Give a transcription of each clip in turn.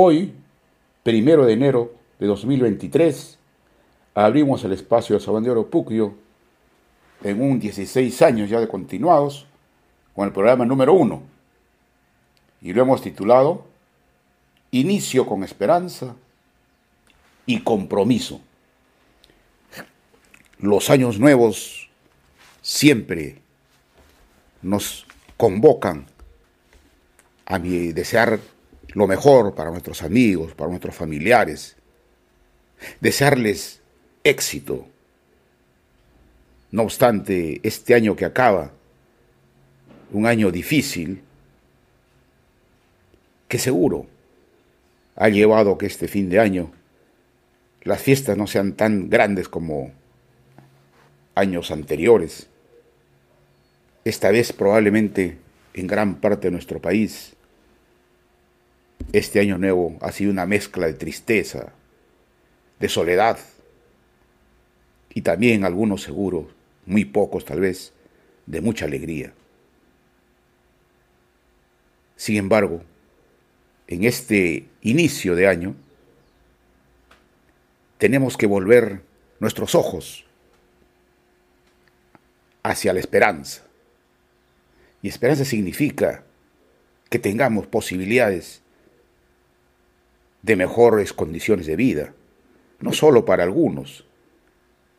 Hoy, primero de enero de 2023, abrimos el espacio de Sabán de Oro Puccio en un 16 años ya de continuados con el programa número uno. Y lo hemos titulado Inicio con esperanza y compromiso. Los años nuevos siempre nos convocan a desear lo mejor para nuestros amigos, para nuestros familiares, desearles éxito. No obstante, este año que acaba, un año difícil, que seguro ha llevado a que este fin de año las fiestas no sean tan grandes como años anteriores. Esta vez probablemente en gran parte de nuestro país este año nuevo ha sido una mezcla de tristeza, de soledad y también algunos seguros, muy pocos tal vez, de mucha alegría. Sin embargo, en este inicio de año, tenemos que volver nuestros ojos hacia la esperanza. Y esperanza significa que tengamos posibilidades de mejores condiciones de vida, no solo para algunos,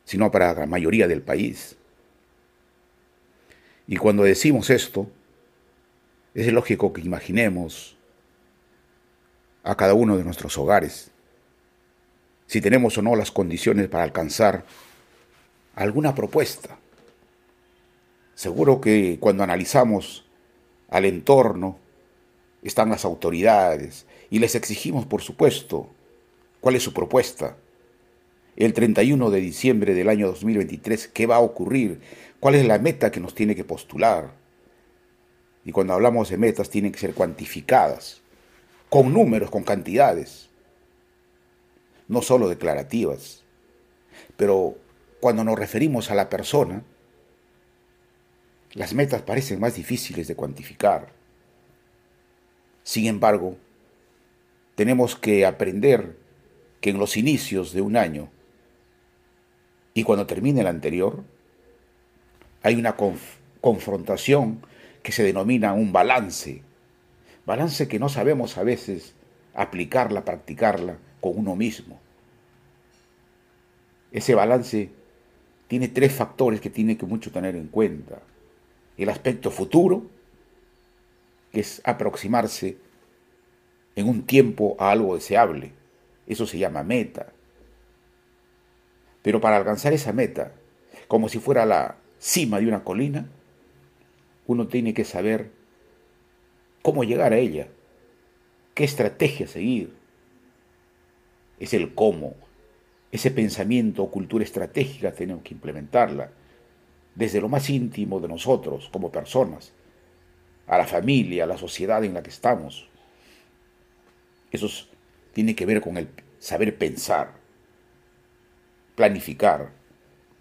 sino para la mayoría del país. Y cuando decimos esto, es lógico que imaginemos a cada uno de nuestros hogares, si tenemos o no las condiciones para alcanzar alguna propuesta. Seguro que cuando analizamos al entorno, están las autoridades y les exigimos, por supuesto, cuál es su propuesta. El 31 de diciembre del año 2023, ¿qué va a ocurrir? ¿Cuál es la meta que nos tiene que postular? Y cuando hablamos de metas, tienen que ser cuantificadas, con números, con cantidades, no solo declarativas. Pero cuando nos referimos a la persona, las metas parecen más difíciles de cuantificar. Sin embargo, tenemos que aprender que en los inicios de un año y cuando termine el anterior, hay una confrontación que se denomina un balance. Balance que no sabemos a veces aplicarla, practicarla con uno mismo. Ese balance tiene tres factores que tiene que mucho tener en cuenta. El aspecto futuro, que es aproximarse en un tiempo a algo deseable. Eso se llama meta. Pero para alcanzar esa meta, como si fuera la cima de una colina, uno tiene que saber cómo llegar a ella, qué estrategia seguir. Es el cómo, ese pensamiento o cultura estratégica tenemos que implementarla desde lo más íntimo de nosotros como personas, a la familia, a la sociedad en la que estamos. Eso tiene que ver con el saber pensar, planificar.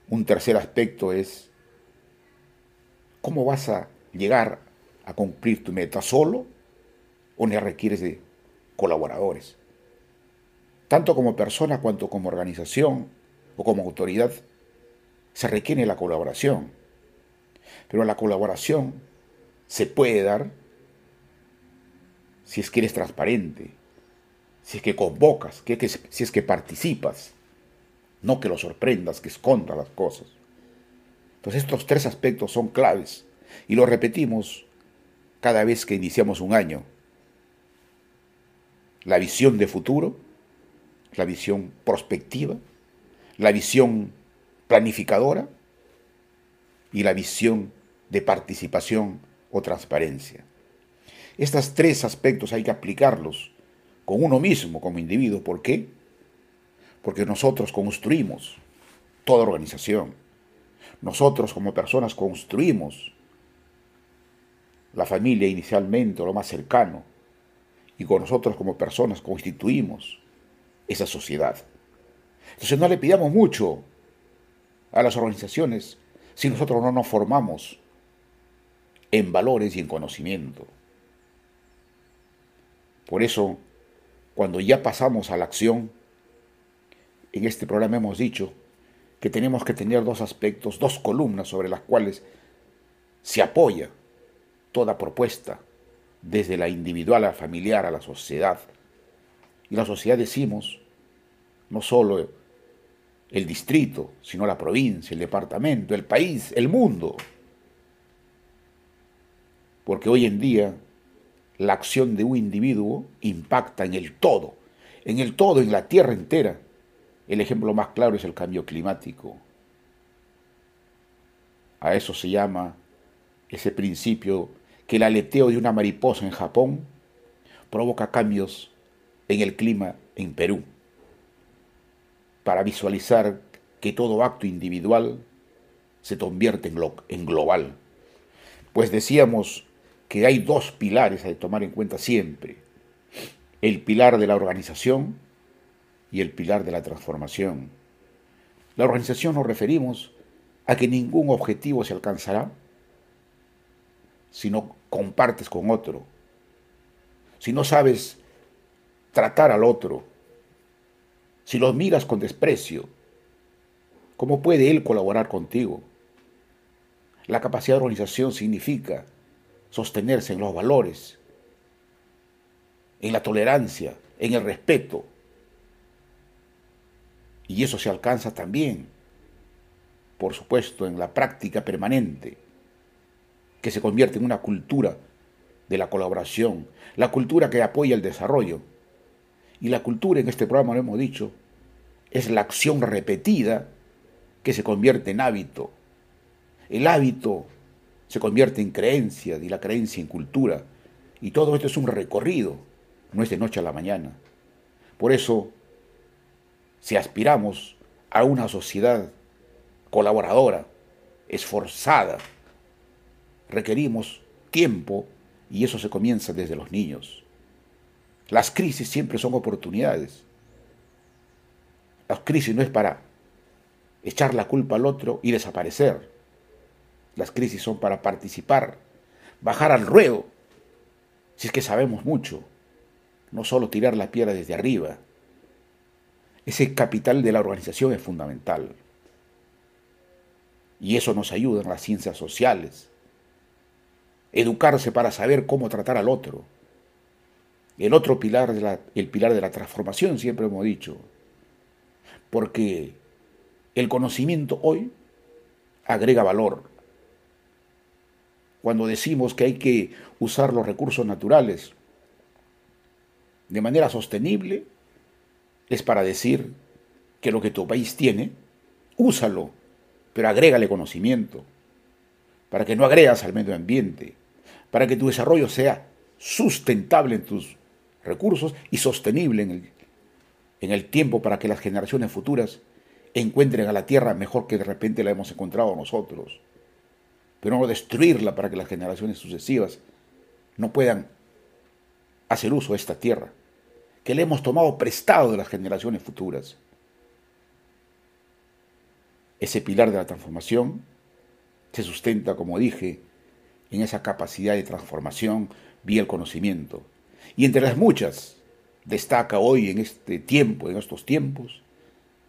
Un tercer aspecto es cómo vas a llegar a cumplir tu meta solo o ne requieres de colaboradores. Tanto como persona cuanto como organización o como autoridad, se requiere la colaboración. Pero la colaboración se puede dar si es que eres transparente, si es que convocas, que, si es que participas, no que lo sorprendas, que escondas las cosas. Entonces estos tres aspectos son claves y lo repetimos cada vez que iniciamos un año. La visión de futuro, la visión prospectiva, la visión planificadora y la visión de participación o transparencia. Estos tres aspectos hay que aplicarlos con uno mismo como individuo. ¿Por qué? Porque nosotros construimos toda organización. Nosotros como personas construimos la familia inicialmente, lo más cercano, y con nosotros como personas constituimos esa sociedad. Entonces no le pidamos mucho a las organizaciones si nosotros no nos formamos en valores y en conocimiento. Por eso, cuando ya pasamos a la acción, en este programa hemos dicho que tenemos que tener dos aspectos, dos columnas sobre las cuales se apoya toda propuesta, desde la individual a la familiar a la sociedad. Y la sociedad decimos, no solo el distrito, sino la provincia, el departamento, el país, el mundo. Porque hoy en día la acción de un individuo impacta en el todo, en el todo, en la tierra entera. El ejemplo más claro es el cambio climático. A eso se llama ese principio que el aleteo de una mariposa en Japón provoca cambios en el clima en Perú. Para visualizar que todo acto individual se convierte en, global. Pues decíamos que hay dos pilares a tomar en cuenta siempre. El pilar de la organización y el pilar de la transformación. La organización nos referimos a que ningún objetivo se alcanzará si no compartes con otro, si no sabes tratar al otro, si lo miras con desprecio, ¿cómo puede él colaborar contigo? La capacidad de organización significa sostenerse en los valores, en la tolerancia, en el respeto. Y eso se alcanza también, por supuesto, en la práctica permanente que se convierte en una cultura de la colaboración, la cultura que apoya el desarrollo. Y la cultura, en este programa lo hemos dicho, es la acción repetida que se convierte en hábito. El hábito se convierte en creencia y la creencia en cultura. Y todo esto es un recorrido, no es de noche a la mañana. Por eso, si aspiramos a una sociedad colaboradora, esforzada, requerimos tiempo y eso se comienza desde los niños. Las crisis siempre son oportunidades. Las crisis no es para echar la culpa al otro y desaparecer. Las crisis son para participar, bajar al ruedo, si es que sabemos mucho, no solo tirar la piedra desde arriba. Ese capital de la organización es fundamental. Y eso nos ayuda en las ciencias sociales, educarse para saber cómo tratar al otro. El otro pilar, la, el pilar de la transformación, siempre hemos dicho, porque el conocimiento hoy agrega valor. Cuando decimos que hay que usar los recursos naturales de manera sostenible, es para decir que lo que tu país tiene, úsalo, pero agrégale conocimiento, para que no agregas al medio ambiente, para que tu desarrollo sea sustentable en tus recursos y sostenible en el, en el tiempo para que las generaciones futuras encuentren a la tierra mejor que de repente la hemos encontrado nosotros. Pero no destruirla para que las generaciones sucesivas no puedan hacer uso de esta tierra, que le hemos tomado prestado de las generaciones futuras. Ese pilar de la transformación se sustenta, como dije, en esa capacidad de transformación vía el conocimiento. Y entre las muchas, destaca hoy en este tiempo, en estos tiempos,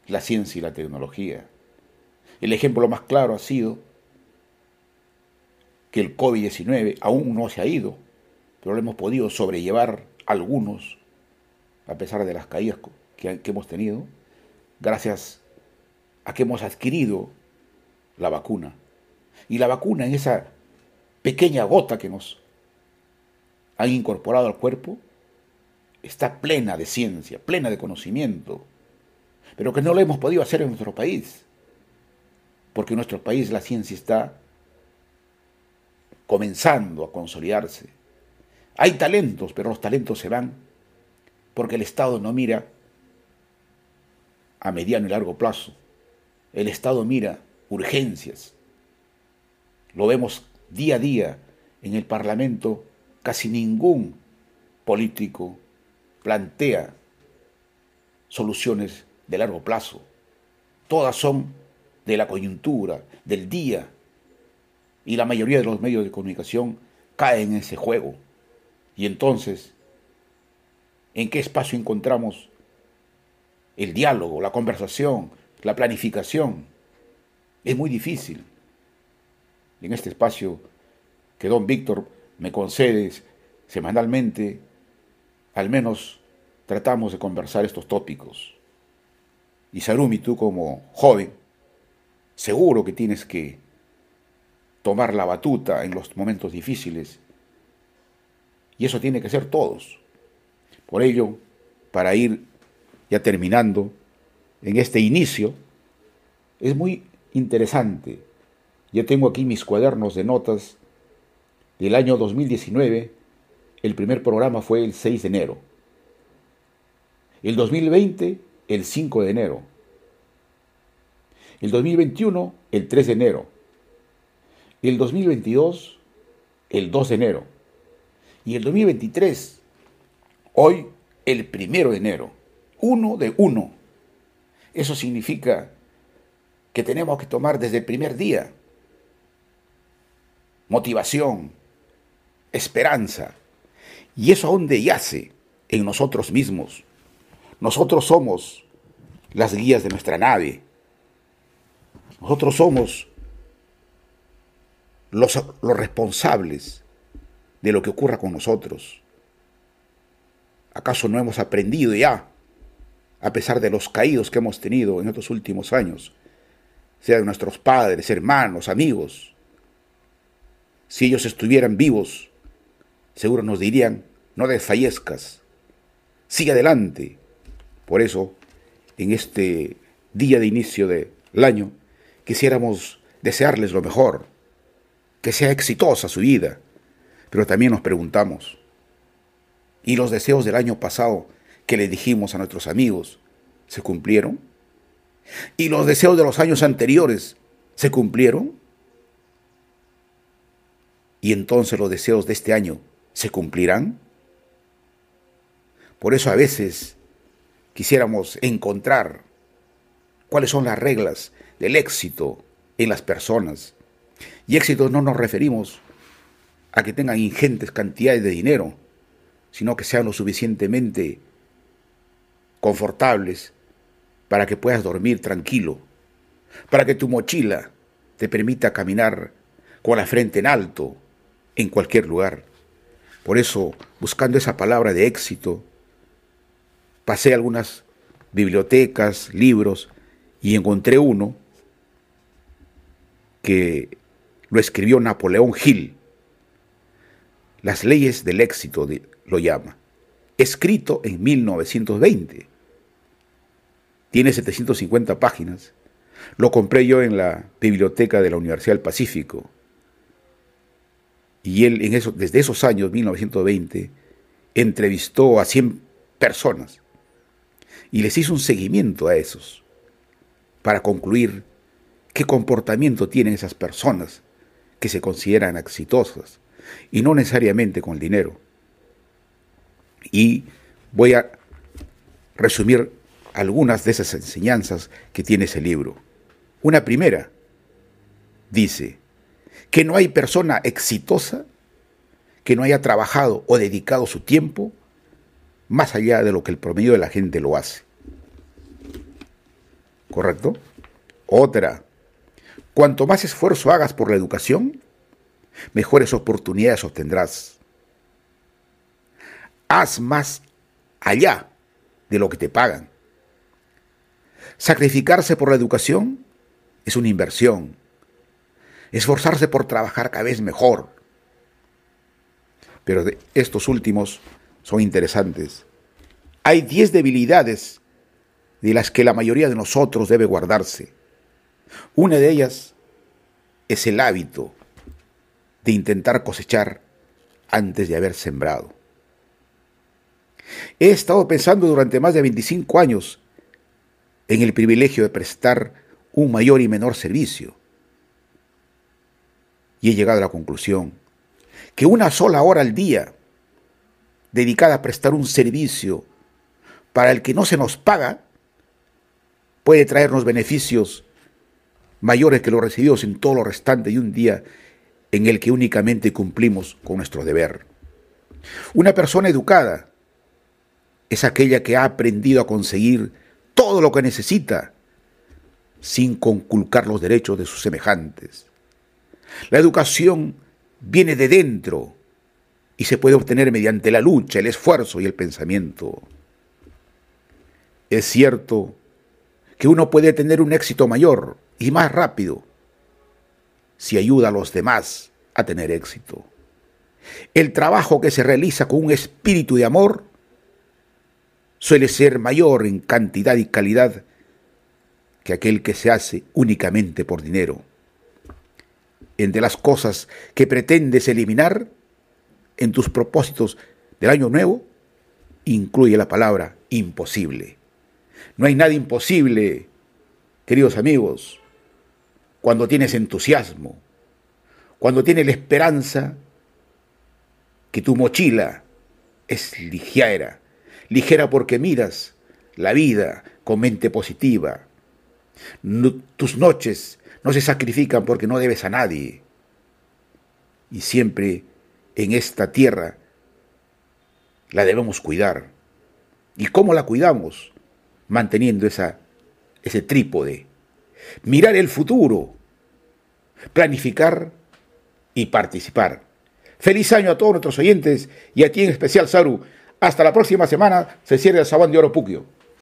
la ciencia y la tecnología. El ejemplo más claro ha sido que el COVID-19 aún no se ha ido, pero lo hemos podido sobrellevar algunos, a pesar de las caídas que, hemos tenido, gracias a que hemos adquirido la vacuna. Y la vacuna en esa pequeña gota que nos han incorporado al cuerpo está plena de ciencia, plena de conocimiento, pero que no lo hemos podido hacer en nuestro país, porque en nuestro país la ciencia está comenzando a consolidarse. Hay talentos, pero los talentos se van porque el Estado no mira a mediano y largo plazo. El Estado mira urgencias. Lo vemos día a día en el Parlamento casi ningún político plantea soluciones de largo plazo. Todas son de la coyuntura, del día. Y la mayoría de los medios de comunicación caen en ese juego. Y entonces ¿En qué espacio encontramos el diálogo, la conversación, la planificación? Es muy difícil. En este espacio que don Víctor me concede semanalmente, al menos tratamos de conversar estos tópicos. Y Sarumi, tú como joven, seguro que tienes que tomar la batuta en los momentos difíciles. Y eso tiene que ser todos. Por ello, para ir ya terminando en este inicio, es muy interesante. Yo tengo aquí mis cuadernos de notas del año 2019. El primer programa fue el 6 de enero. El 2020, el 5 de enero. El 2021, el 3 de enero. El 2022, el 2 de enero. Y el 2023, hoy, el 1 de enero. Uno de uno. Eso significa que tenemos que tomar desde el primer día motivación, esperanza. Y eso aún yace en nosotros mismos. Nosotros somos las guías de nuestra nave. Nosotros somos los, los responsables de lo que ocurra con nosotros. ¿Acaso no hemos aprendido ya, a pesar de los caídos que hemos tenido en estos últimos años, sea de nuestros padres, hermanos, amigos? Si ellos estuvieran vivos, seguro nos dirían, no desfallezcas, sigue adelante. Por eso, en este día de inicio del año, quisiéramos desearles lo mejor, que sea exitosa su vida, pero también nos preguntamos, ¿y los deseos del año pasado que le dijimos a nuestros amigos se cumplieron? ¿Y los deseos de los años anteriores se cumplieron? ¿Y entonces los deseos de este año se cumplirán? Por eso a veces quisiéramos encontrar cuáles son las reglas del éxito en las personas. Y éxito no nos referimos a que tengan ingentes cantidades de dinero, sino que sean lo suficientemente confortables para que puedas dormir tranquilo, para que tu mochila te permita caminar con la frente en alto en cualquier lugar. Por eso, buscando esa palabra de éxito, pasé algunas bibliotecas, libros, y encontré uno que lo escribió Napoleón Hill. Las leyes del éxito lo llama. Escrito en 1920. Tiene 750 páginas. Lo compré yo en la biblioteca de la Universidad del Pacífico. Y él en eso, desde esos años, 1920, entrevistó a 100 personas y les hizo un seguimiento a esos para concluir qué comportamiento tienen esas personas que se consideran exitosas y no necesariamente con el dinero. Y voy a resumir algunas de esas enseñanzas que tiene ese libro. Una primera dice que no hay persona exitosa que no haya trabajado o dedicado su tiempo más allá de lo que el promedio de la gente lo hace. ¿Correcto? Otra, Cuanto más esfuerzo hagas por la educación, mejores oportunidades obtendrás. Haz más allá de lo que te pagan. Sacrificarse por la educación es una inversión. Esforzarse por trabajar cada vez mejor. Pero estos últimos son interesantes. Hay 10 debilidades de las que la mayoría de nosotros debe guardarse. Una de ellas es el hábito de intentar cosechar antes de haber sembrado. He estado pensando durante más de 25 años en el privilegio de prestar un mayor y menor servicio. Y he llegado a la conclusión que una sola hora al día dedicada a prestar un servicio para el que no se nos paga puede traernos beneficios mayores que los recibidos en todo lo restante de un día en el que únicamente cumplimos con nuestro deber. Una persona educada es aquella que ha aprendido a conseguir todo lo que necesita sin conculcar los derechos de sus semejantes. La educación viene de dentro y se puede obtener mediante la lucha, el esfuerzo y el pensamiento. Es cierto que uno puede tener un éxito mayor y más rápido si ayuda a los demás a tener éxito. El trabajo que se realiza con un espíritu de amor suele ser mayor en cantidad y calidad que aquel que se hace únicamente por dinero. Entre las cosas que pretendes eliminar en tus propósitos del año nuevo, incluye la palabra imposible. No hay nada imposible, queridos amigos, cuando tienes entusiasmo, cuando tienes la esperanza que tu mochila es ligera, ligera porque miras la vida con mente positiva. tus noches no se sacrifican porque no debes a nadie. Y siempre en esta tierra la debemos cuidar. ¿Y cómo la cuidamos? Manteniendo ese trípode. Mirar el futuro, planificar y participar. Feliz año a todos nuestros oyentes y a ti en especial, Saru. Hasta la próxima semana se cierra el Sabán de Oro Puquio.